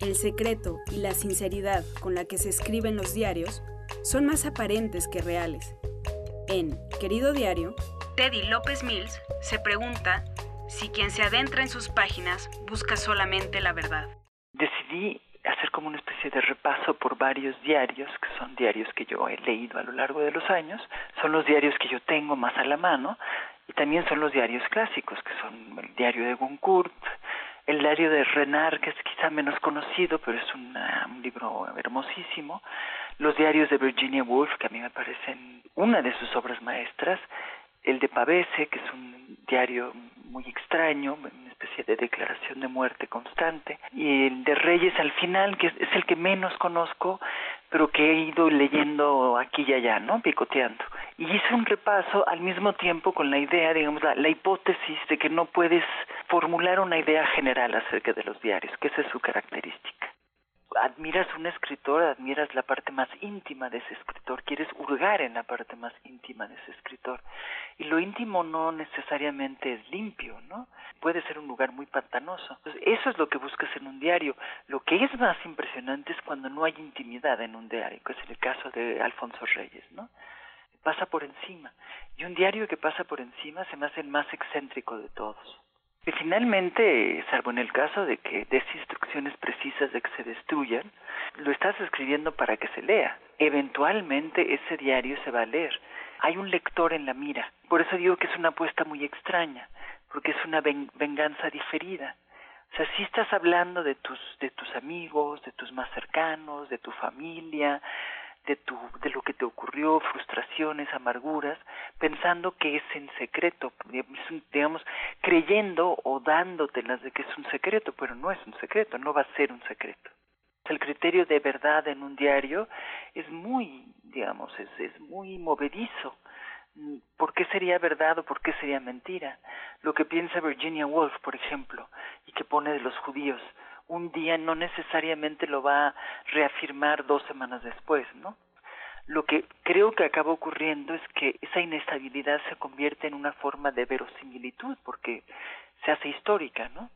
El secreto y la sinceridad con la que se escriben los diarios son más aparentes que reales. En Querido Diario, Teddy López Mills se pregunta si quien se adentra en sus páginas busca solamente la verdad. Decidí hacer como una especie de repaso por varios diarios, que son diarios que yo he leído a lo largo de los años, son los diarios que yo tengo más a la mano, y también son los diarios clásicos, que son el diario de Goncourt, el diario de Renard, que es quizá menos conocido, pero es un libro hermosísimo, los diarios de Virginia Woolf, que a mí me parecen una de sus obras maestras, el de Pavese, que es un diario muy extraño, una especie de declaración de muerte constante, y el de Reyes al final, que es el que menos conozco, pero que he ido leyendo aquí y allá, ¿no? Picoteando. Y hice un repaso al mismo tiempo con la idea, digamos, la, la hipótesis de que no puedes formular una idea general acerca de los diarios, que esa es su característica admiras un escritor, admiras la parte más íntima de ese escritor, quieres hurgar en la parte más íntima de ese escritor. Y lo íntimo no necesariamente es limpio, ¿no? Puede ser un lugar muy pantanoso. Entonces, eso es lo que buscas en un diario. Lo que es más impresionante es cuando no hay intimidad en un diario, que es el caso de Alfonso Reyes, ¿no? Pasa por encima. Y un diario que pasa por encima se me hace el más excéntrico de todos. Y finalmente, salvo en el caso de que des instrucciones precisas de que se destruyan, lo estás escribiendo para que se lea. Eventualmente ese diario se va a leer. Hay un lector en la mira. Por eso digo que es una apuesta muy extraña, porque es una venganza diferida. O sea, si estás hablando de tus, de tus amigos, de tus más cercanos, de tu familia, de, tu, de lo que te ocurrió, frustraciones, amarguras, pensando que es en secreto, digamos, creyendo o dándotelas de que es un secreto, pero no es un secreto, no va a ser un secreto. El criterio de verdad en un diario es muy, digamos, es, es muy movedizo. ¿Por qué sería verdad o por qué sería mentira? Lo que piensa Virginia Woolf, por ejemplo, y que pone de los judíos, un día no necesariamente lo va a reafirmar dos semanas después, ¿no? Lo que creo que acaba ocurriendo es que esa inestabilidad se convierte en una forma de verosimilitud porque se hace histórica, ¿no?